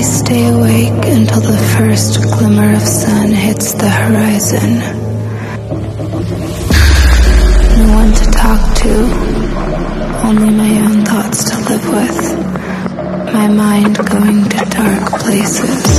I stay awake until the first glimmer of sun hits the horizon. No one to talk to, only my own thoughts to live with. My mind going to dark places.